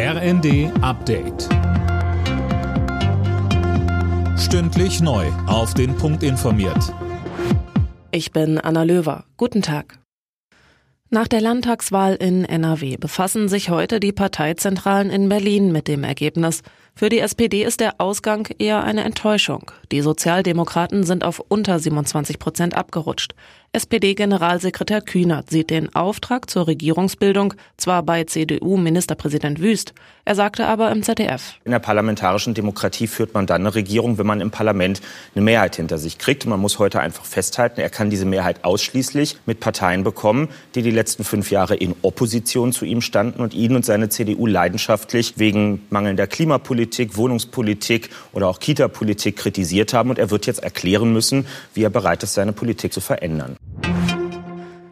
RND Update. Stündlich neu. Auf den Punkt informiert. Ich bin Anna Löwer. Guten Tag. Nach der Landtagswahl in NRW befassen sich heute die Parteizentralen in Berlin mit dem Ergebnis. Für die SPD ist der Ausgang eher eine Enttäuschung. Die Sozialdemokraten sind auf unter 27 Prozent abgerutscht. SPD-Generalsekretär Kühnert sieht den Auftrag zur Regierungsbildung zwar bei CDU-Ministerpräsident Wüst, er sagte aber im ZDF. In der parlamentarischen Demokratie führt man dann eine Regierung, wenn man im Parlament eine Mehrheit hinter sich kriegt. Man muss heute einfach festhalten, er kann diese Mehrheit ausschließlich mit Parteien bekommen, die die letzten fünf Jahre in Opposition zu ihm standen und ihn und seine CDU leidenschaftlich wegen mangelnder Klimapolitik, Wohnungspolitik oder auch Kita-Politik kritisiert haben. Und er wird jetzt erklären müssen, wie er bereit ist, seine Politik zu verändern.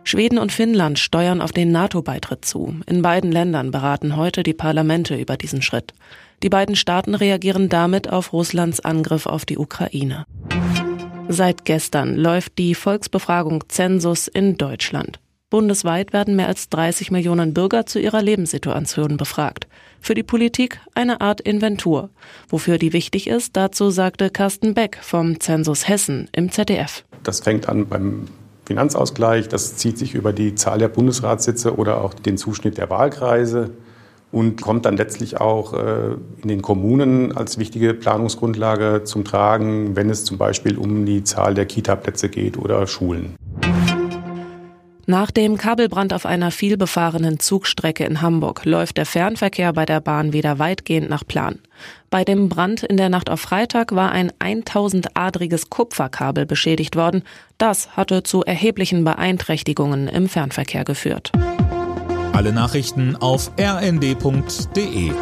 Schweden und Finnland steuern auf den NATO-Beitritt zu. In beiden Ländern beraten heute die Parlamente über diesen Schritt. Die beiden Staaten reagieren damit auf Russlands Angriff auf die Ukraine. Seit gestern läuft die Volksbefragung Zensus in Deutschland. Bundesweit werden mehr als 30 Millionen Bürger zu ihrer Lebenssituation befragt. Für die Politik eine Art Inventur. Wofür die wichtig ist, dazu sagte Carsten Beck vom Zensus Hessen im ZDF. Das fängt an beim Finanzausgleich. Das zieht sich über die Zahl der Bundesratssitze oder auch den Zuschnitt der Wahlkreise und kommt dann letztlich auch äh, in den Kommunen als wichtige Planungsgrundlage zum Tragen, wenn es zum Beispiel um die Zahl der Kitaplätze geht oder Schulen. Nach dem Kabelbrand auf einer vielbefahrenen Zugstrecke in Hamburg läuft der Fernverkehr bei der Bahn wieder weitgehend nach Plan. Bei dem Brand in der Nacht auf Freitag war ein 1000-adriges Kupferkabel beschädigt worden. Das hatte zu erheblichen Beeinträchtigungen im Fernverkehr geführt. Alle Nachrichten auf rnd.de